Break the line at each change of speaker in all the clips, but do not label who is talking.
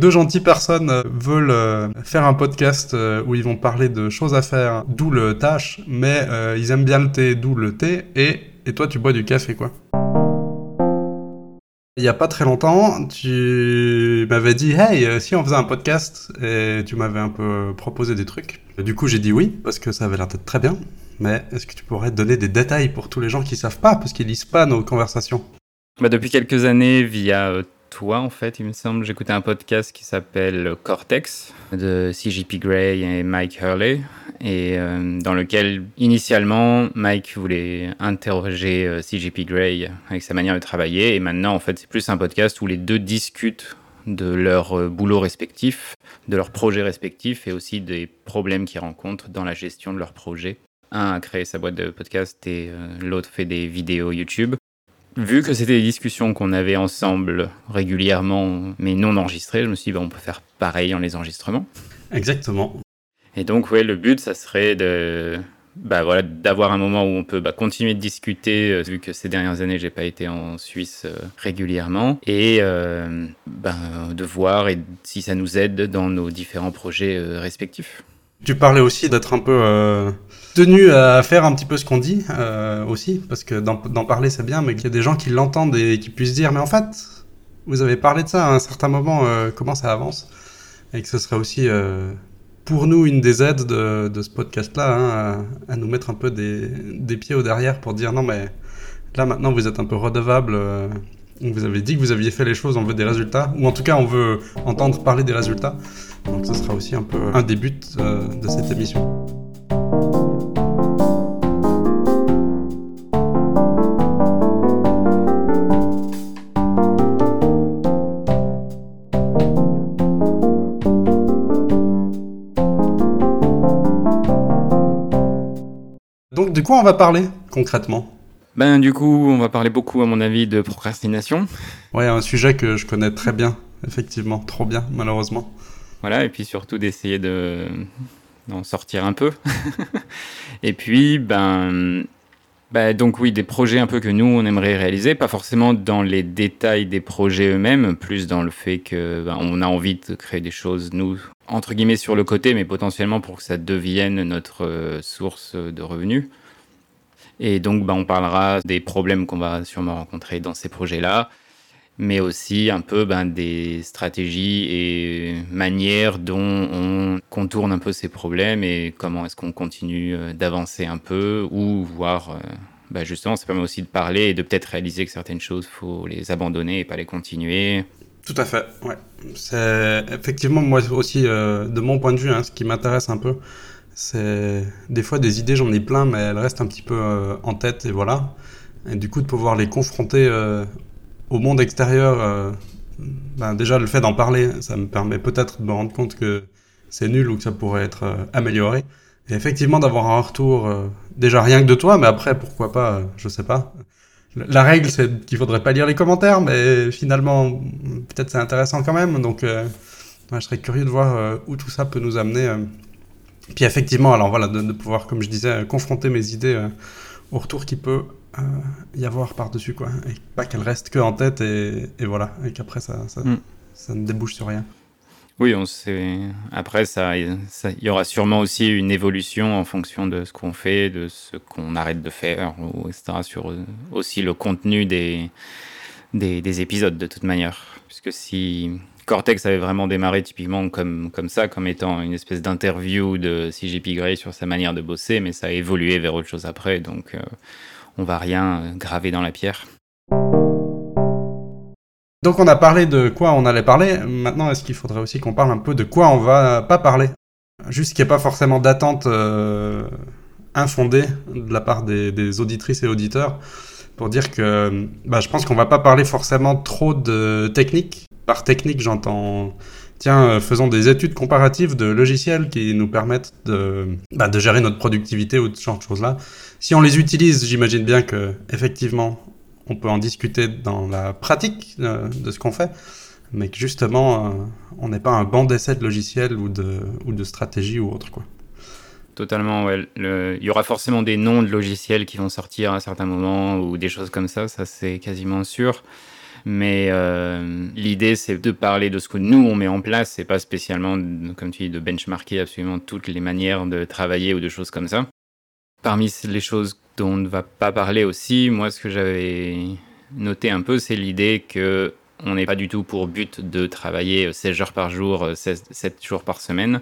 Deux gentilles personnes euh, veulent euh, faire un podcast euh, où ils vont parler de choses à faire, d'où le tâche, mais ils aiment bien le thé, d'où le thé, et, et toi tu bois du café quoi. Il y a pas très longtemps, tu m'avais dit hey si on faisait un podcast et tu m'avais un peu proposé des trucs. Du coup j'ai dit oui parce que ça avait l'air d'être très bien. Mais est-ce que tu pourrais donner des détails pour tous les gens qui savent pas parce qu'ils lisent pas nos conversations?
Bah Depuis quelques années via toi, en fait, il me semble. J'écoutais un podcast qui s'appelle Cortex de CJP Grey et Mike Hurley, et euh, dans lequel, initialement, Mike voulait interroger euh, CJP Grey avec sa manière de travailler, et maintenant, en fait, c'est plus un podcast où les deux discutent de leur euh, boulot respectif, de leurs projets respectifs, et aussi des problèmes qu'ils rencontrent dans la gestion de leur projet. Un a créé sa boîte de podcast et l'autre fait des vidéos YouTube vu que c'était des discussions qu'on avait ensemble régulièrement, mais non enregistrées, je me suis dit, bah, on peut faire pareil en les enregistrements.
Exactement.
Et donc, ouais, le but, ça serait de, bah, voilà, d'avoir un moment où on peut bah, continuer de discuter, euh, vu que ces dernières années, j'ai pas été en Suisse euh, régulièrement, et euh, bah, de voir et, si ça nous aide dans nos différents projets respectifs.
Tu parlais aussi d'être un peu tenu à faire un petit peu ce qu'on dit euh, aussi, parce que d'en parler c'est bien, mais qu'il y a des gens qui l'entendent et qui puissent dire, mais en fait, vous avez parlé de ça à un certain moment, euh, comment ça avance, et que ce serait aussi euh, pour nous une des aides de, de ce podcast-là, hein, à, nous mettre un peu des, des, pieds au derrière pour dire, non mais là maintenant vous êtes un peu redevable. Vous avez dit que vous aviez fait les choses, on veut des résultats, ou en tout cas on veut entendre parler des résultats. Donc ce sera aussi un peu un des buts de cette émission. de quoi on va parler concrètement?
Ben du coup, on va parler beaucoup à mon avis de procrastination.
Ouais, un sujet que je connais très bien, effectivement, trop bien malheureusement.
Voilà, et puis surtout d'essayer de d'en sortir un peu. et puis ben ben donc oui, des projets un peu que nous, on aimerait réaliser, pas forcément dans les détails des projets eux-mêmes, plus dans le fait que ben, on a envie de créer des choses, nous, entre guillemets, sur le côté, mais potentiellement pour que ça devienne notre euh, source de revenus. Et donc, bah, on parlera des problèmes qu'on va sûrement rencontrer dans ces projets-là, mais aussi un peu ben, des stratégies et manières dont on contourne un peu ces problèmes et comment est-ce qu'on continue euh, d'avancer un peu ou voir. Euh, bah, justement, ça permet aussi de parler et de peut-être réaliser que certaines choses, faut les abandonner et pas les continuer.
Tout à fait, ouais. C'est effectivement moi aussi, euh, de mon point de vue, hein, ce qui m'intéresse un peu, c'est des fois des idées, j'en ai plein, mais elles restent un petit peu euh, en tête et voilà. Et du coup, de pouvoir les confronter euh, au monde extérieur, euh, ben déjà le fait d'en parler, ça me permet peut-être de me rendre compte que c'est nul ou que ça pourrait être amélioré. Et effectivement, d'avoir un retour, déjà rien que de toi, mais après, pourquoi pas, je sais pas. La règle, c'est qu'il faudrait pas lire les commentaires, mais finalement, peut-être c'est intéressant quand même. Donc, je serais curieux de voir où tout ça peut nous amener puis effectivement, alors voilà, de, pouvoir, comme je disais, confronter mes idées euh, au retour qui peut euh, y avoir par-dessus, quoi. Et pas qu'elles restent que en tête et, voilà, et qu'après ça, mm. ça, ne débouche sur rien.
Oui, on sait. Après, ça, il y aura sûrement aussi une évolution en fonction de ce qu'on fait, de ce qu'on arrête de faire, ou, etc. Sur euh, aussi le contenu des, des, des épisodes, de toute manière. Puisque si Cortex avait vraiment démarré typiquement comme, ça, comme étant une espèce d'interview de CJP Grey sur sa manière de bosser, mais ça a évolué vers autre chose après, donc euh, on va rien euh, graver dans la pierre.
Donc on a parlé de quoi on allait parler, maintenant est-ce qu'il faudrait aussi qu'on parle un peu de quoi on va pas parler? Juste qu'il n'y ait pas forcément d'attente euh, infondée de la part des, auditrices et auditeurs pour dire que bah, je pense qu'on va pas parler forcément trop de technique, par technique, j'entends, tiens, euh, faisons des études comparatives de logiciels qui nous permettent de, bah, de gérer notre productivité ou ce genre de choses-là. Si on les utilise, j'imagine bien que effectivement, on peut en discuter dans la pratique euh, de ce qu'on fait, mais que justement, euh, on n'est pas un banc d'essai de logiciels ou de, ou de stratégie ou autre, quoi.
Totalement, ouais. il y aura forcément des noms de logiciels qui vont sortir à un certain moment ou des choses comme ça, ça c'est quasiment sûr. Mais euh, l'idée, c'est de parler de ce que nous, on met en place. C'est pas spécialement, comme tu dis, de benchmarker absolument toutes les manières de travailler ou de choses comme ça. Parmi les choses dont on ne va pas parler aussi, moi, ce que j'avais noté un peu, c'est l'idée que on n'est pas du tout pour but de travailler 16 heures par jour, 7 jours par semaine,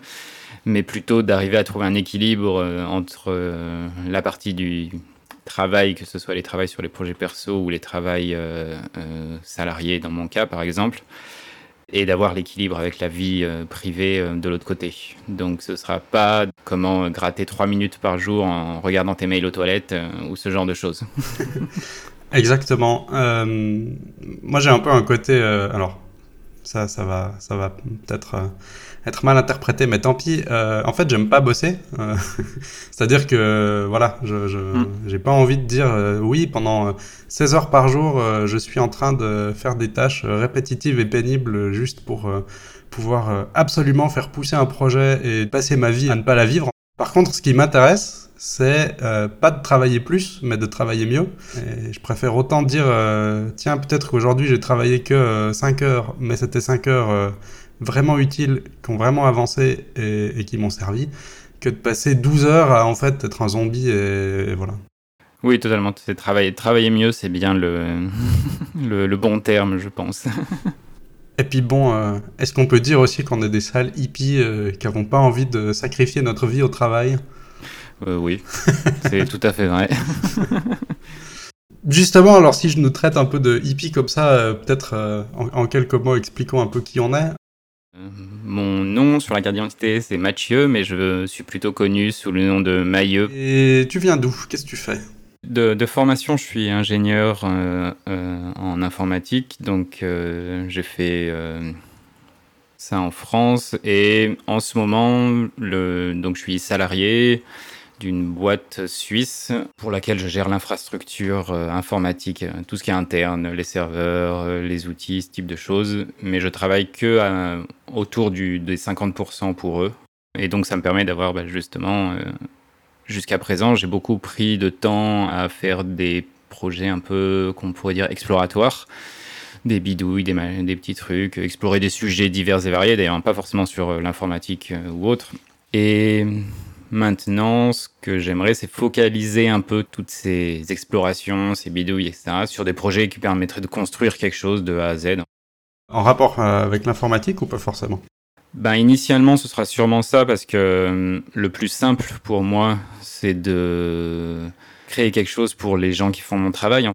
mais plutôt d'arriver à trouver un équilibre euh, entre euh, la partie du travail, que ce soit les travails sur les projets perso ou les travails euh, salariés dans mon cas par exemple, et d'avoir l'équilibre avec la vie privée de l'autre côté. Donc ce ne sera pas comment gratter 3 minutes par jour en regardant tes mails aux toilettes ou ce genre de choses.
Exactement. moi j'ai un peu un côté... alors ça, ça va, ça va peut-être être mal interprété, mais tant pis. Euh, en fait, j'aime pas bosser. Euh, c'est-à-dire que, voilà, je n'ai hmm. pas envie de dire euh, oui, pendant 16 heures par jour, je suis en train de faire des tâches répétitives et pénibles juste pour pouvoir absolument faire pousser un projet et passer ma vie à ne pas la vivre. Par contre, ce qui m'intéresse, c'est pas de travailler plus, mais de travailler mieux. Et je préfère autant dire, tiens, peut-être qu'aujourd'hui j'ai travaillé que 5 heures, mais c'était 5 heures vraiment utiles, qui ont vraiment avancé et, qui m'ont servi, que de passer 12 heures à en fait être un zombie et, voilà.
Oui, totalement. C'est travailler, travailler mieux, c'est bien le, le, bon terme, je pense.
Et puis bon, euh, est-ce qu'on peut dire aussi qu'on est des sales hippies euh, qui n'avons pas envie de sacrifier notre vie au travail?
Euh, Oui, c'est tout à fait vrai.
Justement, alors si je nous traite un peu de hippie comme ça, peut-être en, quelques mots expliquons un peu qui on est.
Mon nom sur la carte d'identité, c'est Mathieu, mais je suis plutôt connu sous le nom de Mailleux.
Et tu viens d'où? Qu'est-ce que tu fais?
De, formation, je suis ingénieur euh, euh, en informatique, donc euh, j'ai fait ça en France et en ce moment, le, donc je suis salarié d'une boîte suisse pour laquelle je gère l'infrastructure informatique, tout ce qui est interne, les serveurs, les outils, ce type de choses. Mais je travaille que autour du, des 50% pour eux. Et donc ça me permet d'avoir bah, justement, jusqu'à présent, j'ai beaucoup pris de temps à faire des projets un peu, qu'on pourrait dire, exploratoires des bidouilles, des, des, petits trucs, explorer des sujets divers et variés, d'ailleurs pas forcément sur l'informatique ou autre. Et Maintenant, ce que j'aimerais, c'est focaliser un peu toutes ces explorations, ces bidouilles, etc., sur des projets qui permettraient de construire quelque chose de A à Z.
En rapport euh, avec l'informatique ou pas forcément?
Ben, Initialement, ce sera sûrement ça, parce que euh, le plus simple pour moi, c'est de créer quelque chose pour les gens qui font mon travail.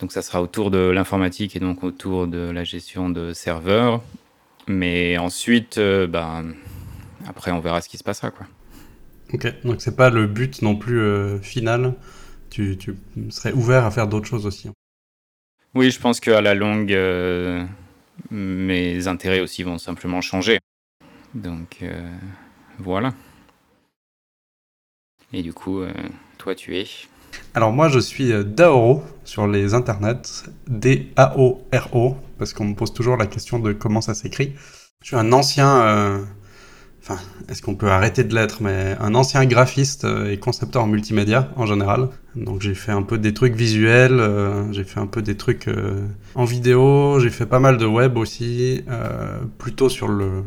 Donc ça sera autour de l'informatique et donc autour de la gestion de serveurs. Mais ensuite, euh, ben, après, on verra ce qui se passera. Quoi.
Ok, donc c'est pas le but non plus euh, final. Tu, tu, serais ouvert à faire d'autres choses aussi.
Oui, je pense qu'à la longue, euh, mes intérêts aussi vont simplement changer. Donc euh, voilà. Et du coup, toi, tu es
Alors moi, je suis Daoro sur les internets, D-A-O-R-O, parce qu'on me pose toujours la question de comment ça s'écrit. Je suis un ancien est-ce qu'on peut arrêter de l'être, mais un ancien graphiste euh, et concepteur en multimédia en général. Donc j'ai fait un peu des trucs visuels, euh, j'ai fait un peu des trucs euh, en vidéo, j'ai fait pas mal de web aussi, plutôt sur le,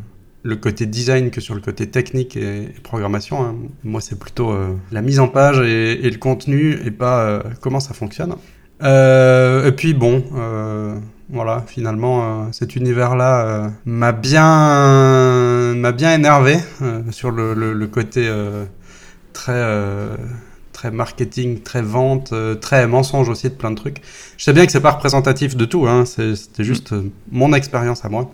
côté design que sur le côté technique et, programmation. Hein. Moi c'est plutôt la mise en page et le contenu et pas comment ça fonctionne. et puis bon voilà, finalement, euh, cet univers-là euh, m'a bien, m'a bien énervé euh, sur le, le, côté très, très marketing, très vente, très mensonge aussi de plein de trucs. Je sais bien que c'est pas représentatif de tout, hein, c'était juste mon expérience à moi.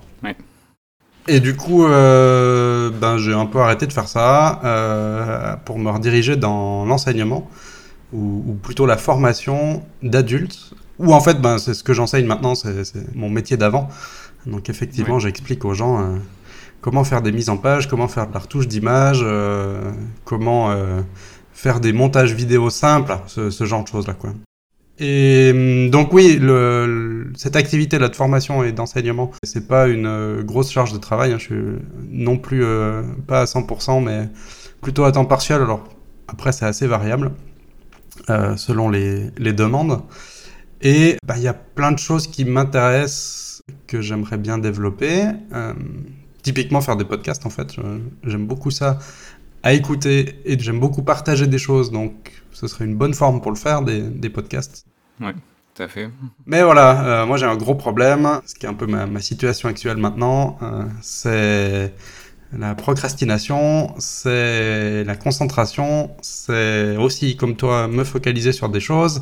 Et du coup, ben, j'ai un peu arrêté de faire ça pour me rediriger dans l'enseignement, ou, ou, plutôt la formation d'adultes ou en fait, ben, c'est ce que j'enseigne maintenant, c'est mon métier d'avant. Donc effectivement, j'explique aux gens euh, comment faire des mises en page, comment faire de la retouche d'image, euh, comment euh, faire des montages vidéo simples, ce, genre de choses-là. quoi. Et hum, donc oui, le, cette activité-là de formation et d'enseignement, c'est pas une grosse charge de travail. Hein. je suis non plus pas à 100%, mais plutôt à temps partiel. Alors après, c'est assez variable selon les, les demandes. Et bah, il y a plein de choses qui m'intéressent, que j'aimerais bien développer. Euh, typiquement faire des podcasts, en fait. J'aime beaucoup ça à écouter et j'aime beaucoup partager des choses. Donc ce serait une bonne forme pour le faire, des, des podcasts.
Ouais. Tout à fait.
Mais voilà, euh, moi j'ai un gros problème, ce qui est un peu ma, ma situation actuelle maintenant, euh, c'est la procrastination, c'est la concentration, c'est aussi, comme toi, me focaliser sur des choses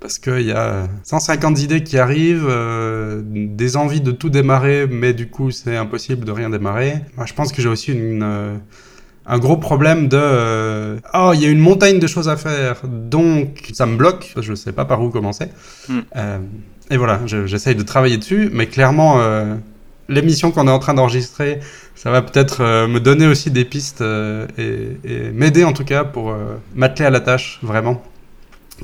parce qu'il y a 150 idées qui arrivent, euh, des envies de tout démarrer, mais du coup c'est impossible de rien démarrer. Moi, je pense que j'ai aussi une, euh, un gros problème de euh, oh il y a une montagne de choses à faire, donc ça me bloque, je ne sais pas par où commencer.
Mm.
et voilà, j'essaye de travailler dessus, mais clairement l'émission qu'on est en train d'enregistrer, ça va peut-être me donner aussi des pistes et, et m'aider en tout cas pour m'atteler à la tâche vraiment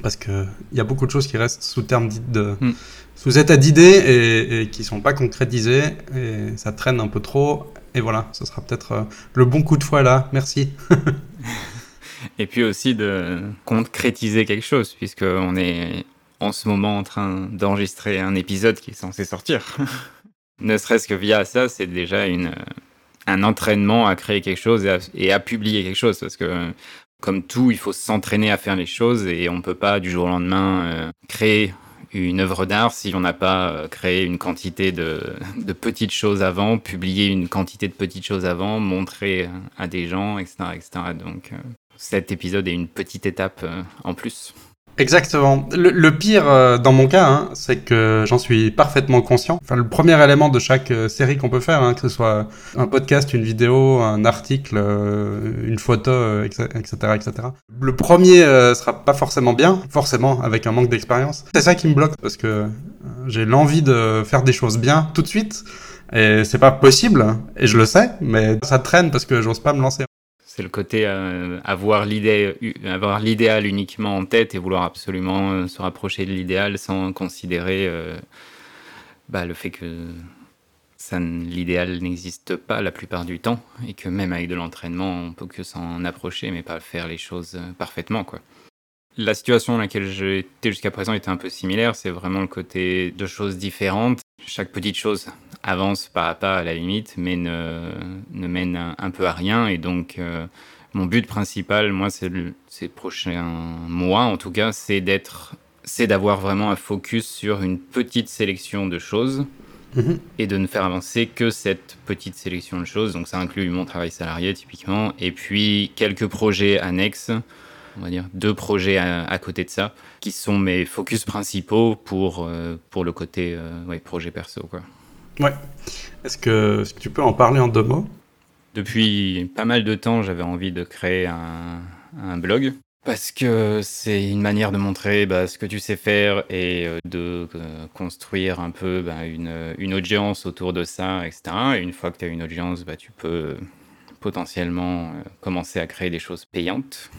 parce qu'il y a beaucoup de choses qui restent sous terme de, mm. sous état d'idées et, et, qui sont pas concrétisées et ça traîne un peu trop. Et voilà, ce sera peut-être euh, le bon coup de foi là. Merci.
et puis aussi de concrétiser quelque chose, puisqu'on est en ce moment en train d'enregistrer un épisode qui est censé sortir. ne serait-ce que via ça, c'est déjà une, un entraînement à créer quelque chose et à, et à, publier quelque chose. Parce que comme tout, il faut s'entraîner à faire les choses et on ne peut pas du jour au lendemain euh, créer une œuvre d'art si on n'a pas euh, créé une quantité de, de, petites choses avant, publié une quantité de petites choses avant, montré à des gens, etc. etc. Donc euh, cet épisode est une petite étape en plus.
Exactement. Le, pire euh, dans mon cas, hein, c'est que j'en suis parfaitement conscient. Enfin, le premier élément de chaque euh, série qu'on peut faire, hein, que ce soit un podcast, une vidéo, un article, euh, une photo, etc., etc. Le premier sera pas forcément bien, forcément avec un manque d'expérience. C'est ça qui me bloque parce que j'ai l'envie de faire des choses bien tout de suite. Et c'est pas possible, et je le sais, mais ça traîne parce que j'ose pas me lancer.
C'est le côté euh, avoir l'idéal uniquement en tête et vouloir absolument euh, se rapprocher de l'idéal sans considérer euh, bah, le fait que l'idéal n'existe pas la plupart du temps et que même avec de l'entraînement, on peut que s'en approcher mais pas faire les choses parfaitement quoi. La situation dans laquelle j'étais jusqu'à présent était un peu similaire, c'est vraiment le côté de choses différentes. Chaque petite chose avance pas à pas à la limite, mais ne, ne mène un, peu à rien. Et donc, euh, mon but principal, moi, c'est ces prochains mois, en tout cas, c'est d'être, c'est d'avoir vraiment un focus sur une petite sélection de choses mhm. et de ne faire avancer que cette petite sélection de choses. Donc, ça inclut mon travail salarié typiquement, et puis quelques projets annexes. On va dire deux projets à, côté de ça, qui sont mes focus principaux pour, euh, pour le côté euh, ouais, projet perso. Quoi.
Ouais. Est-ce que, tu peux en parler en deux mots?
Depuis pas mal de temps, j'avais envie de créer un, blog. Parce que c'est une manière de montrer bah, ce que tu sais faire et euh, de euh, construire un peu bah, une, une, audience autour de ça, etc. Et une fois que tu as une audience, bah, tu peux potentiellement commencer à créer des choses payantes.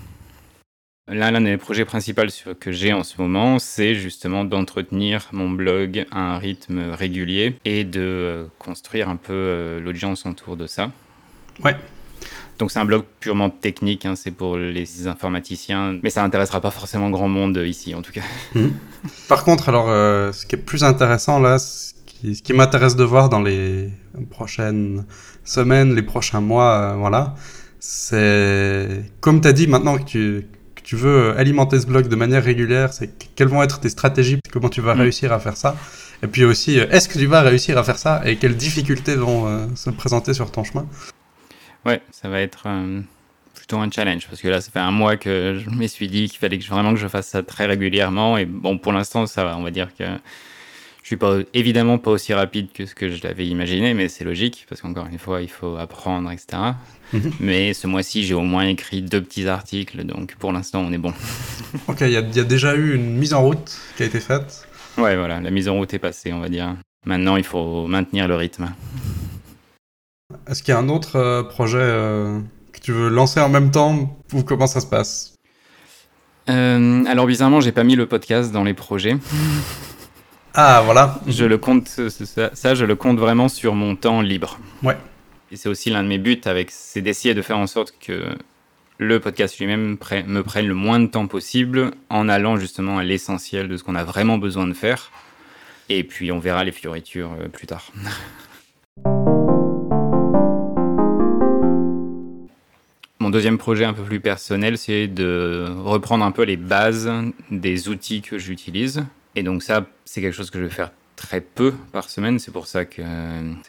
L'un des projets principaux que j'ai en ce moment, c'est justement d'entretenir mon blog à un rythme régulier et de euh, construire un peu euh, l'audience autour de ça.
Ouais.
Donc c'est un blog purement technique, hein, c'est pour les informaticiens, mais ça n'intéressera pas forcément grand monde ici en tout cas.
Mhm. Par contre, alors euh, ce qui est plus intéressant là, ce qui, qui m'intéresse de voir dans les prochaines semaines, les prochains mois, voilà, c'est comme tu as dit maintenant que tu tu veux alimenter ce blog de manière régulière, c'est quelles vont être tes stratégies, comment tu vas mm. réussir à faire ça. Et puis aussi, euh, est-ce que tu vas réussir à faire ça et quelles difficultés vont euh, se présenter sur ton chemin?
Ouais, ça va être euh, plutôt un challenge parce que là, ça fait un mois que je me suis dit qu'il fallait que, vraiment que je fasse ça très régulièrement. Et bon, pour l'instant, ça va, on va dire que je suis pas, évidemment pas aussi rapide que ce que je l'avais imaginé, mais c'est logique parce qu'encore une fois, il faut apprendre, etc. Mhm. Mais ce mois-ci, j'ai au moins écrit deux petits articles, donc pour l'instant, on est bon.
ok, il y, a déjà eu une mise en route qui a été faite.
Ouais, voilà, la mise en route est passée, on va dire. Maintenant, il faut maintenir le rythme.
Est-ce qu'il y a un autre euh, projet euh, que tu veux lancer en même temps ou comment ça se passe?
Euh, Alors bizarrement, j'ai pas mis le podcast dans les projets.
Ah, voilà.
Je le compte, ça, je le compte vraiment sur mon temps libre.
Ouais.
Et c'est aussi l'un de mes buts avec, c'est d'essayer de faire en sorte que le podcast lui-même me prenne le moins de temps possible en allant justement à l'essentiel de ce qu'on a vraiment besoin de faire. Et puis on verra les fioritures euh, plus tard. Mon deuxième projet un peu plus personnel, c'est de reprendre un peu les bases des outils que j'utilise. Et donc ça, c'est quelque chose que je vais faire très peu par semaine. C'est pour ça que,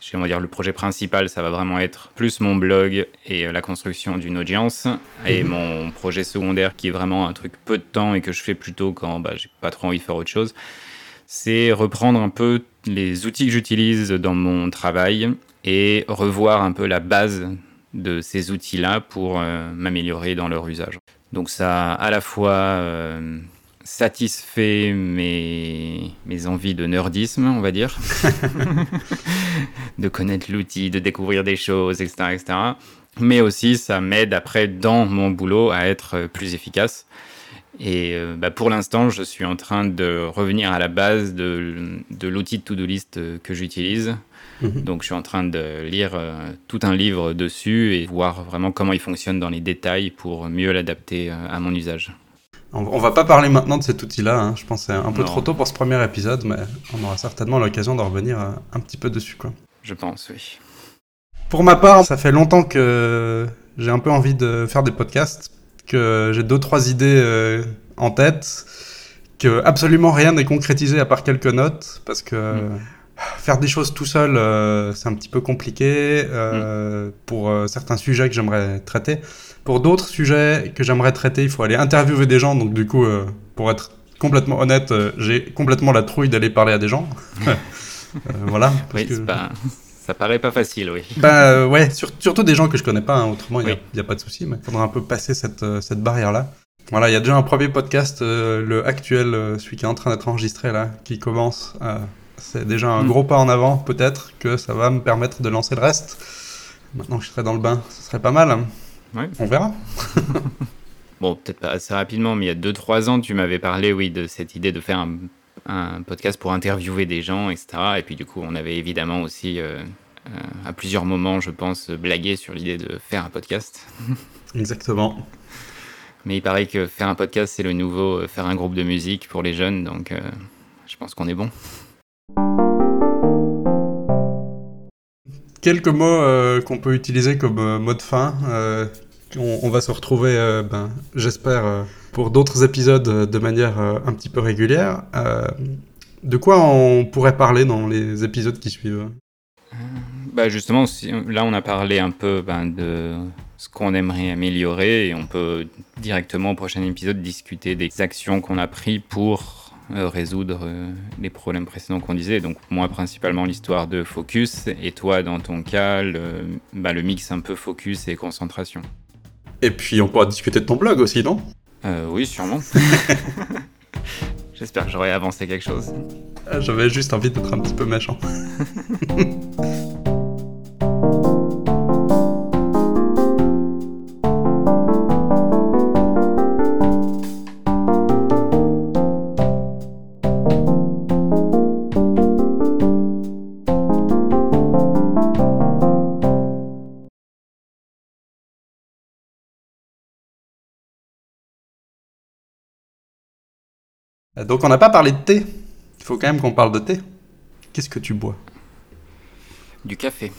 j'aimerais dire, le projet principal, ça va vraiment être plus mon blog et euh, la construction d'une audience. Et mhm. mon projet secondaire, qui est vraiment un truc peu de temps et que je fais plutôt quand bah, j'ai pas trop envie de faire autre chose, c'est reprendre un peu les outils que j'utilise dans mon travail et revoir un peu la base de ces outils-là pour euh, m'améliorer dans leur usage. Donc ça à la fois euh, satisfait mes, mes envies de nerdisme, on va dire, de connaître l'outil, de découvrir des choses, etc., etc. Mais aussi, ça m'aide après dans mon boulot à être plus efficace. Et euh, bah, pour l'instant, je suis en train de revenir à la base de, de l'outil de to-do list que j'utilise. Mhm. Donc, je suis en train de lire euh, tout un livre dessus et voir vraiment comment il fonctionne dans les détails pour mieux l'adapter euh, à mon usage.
On, va pas parler maintenant de cet outil-là, hein. je pense que c'est un peu trop tôt pour ce premier épisode, mais on aura certainement l'occasion d'en revenir euh, un petit peu dessus. Quoi.
Je pense, oui.
Pour ma part, ça fait longtemps que j'ai un peu envie de faire des podcasts, que j'ai deux, trois idées euh, en tête, que absolument rien n'est concrétisé à part quelques notes, parce que... Mm. Faire des choses tout seul, euh, c'est un petit peu compliqué mm. pour certains sujets que j'aimerais traiter. Pour d'autres sujets que j'aimerais traiter, il faut aller interviewer des gens. Donc, du coup, euh, pour être complètement honnête, euh, j'ai complètement la trouille d'aller parler à des gens. Euh, voilà.
Oui, ça paraît pas facile, oui.
Bah ouais, surtout des gens que je connais pas. Hein. autrement, il n'y a, pas de souci. Mais il faudra un peu passer cette, cette barrière-là. Voilà, il y a déjà un premier podcast, le actuel, celui qui est en train d'être enregistré là, qui commence. C'est déjà un gros pas en avant. Peut-être que ça va me permettre de lancer le reste. Maintenant que je serai dans le bain, ce serait pas mal. On verra.
bon, peut-être pas assez rapidement, mais il y a 2-3 ans, tu m'avais parlé, oui, de cette idée de faire un, podcast pour interviewer des gens, etc. Et puis du coup, on avait évidemment aussi, euh, euh, à plusieurs moments, je pense, blagué sur l'idée de faire un podcast.
Exactement.
Mais il paraît que faire un podcast, c'est le nouveau euh, faire un groupe de musique pour les jeunes, donc je pense qu'on est bon.
Quelques mots qu'on peut utiliser comme mot de fin on, va se retrouver, euh, ben, j'espère, euh, pour d'autres épisodes euh, de manière un petit peu régulière. de quoi on pourrait parler dans les épisodes qui suivent?
Bah Justement, là on a parlé un peu ben, de ce qu'on aimerait améliorer et on peut directement au prochain épisode discuter des actions qu'on a prises pour résoudre les problèmes précédents qu'on disait. Donc moi principalement l'histoire de focus et toi dans ton cas le, bah, le mix un peu focus et concentration.
Et puis on pourra discuter de ton blog aussi, non?
Euh, Oui, sûrement. J'espère que j'aurai avancé quelque chose.
Ah, j'avais juste envie d'être un petit peu méchant. Donc on n'a pas parlé de thé. Il faut quand même qu'on parle de thé. Qu'est-ce que tu bois?
Du café.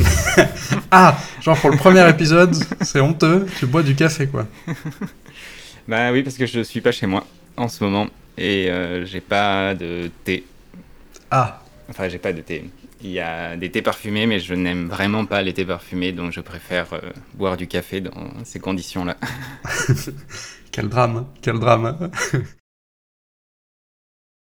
ah, genre pour le premier épisode, c'est honteux, tu bois du café quoi.
bah oui, parce que je suis pas chez moi en ce moment et euh, j'ai pas de thé.
Ah.
Enfin, j'ai pas de thé. Il y a des thés parfumés, mais je n'aime vraiment pas les thés parfumés, donc je préfère euh, boire du café dans ces conditions-là.
quel drame, quel drame.